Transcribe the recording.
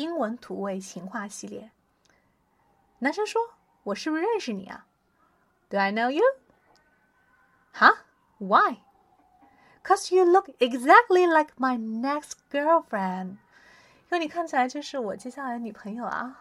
英文土味情话系列男生说我是不是认识你啊 do i know you 哈 why cause you look exactly like my next girlfriend 因为你看起来就是我接下来的女朋友啊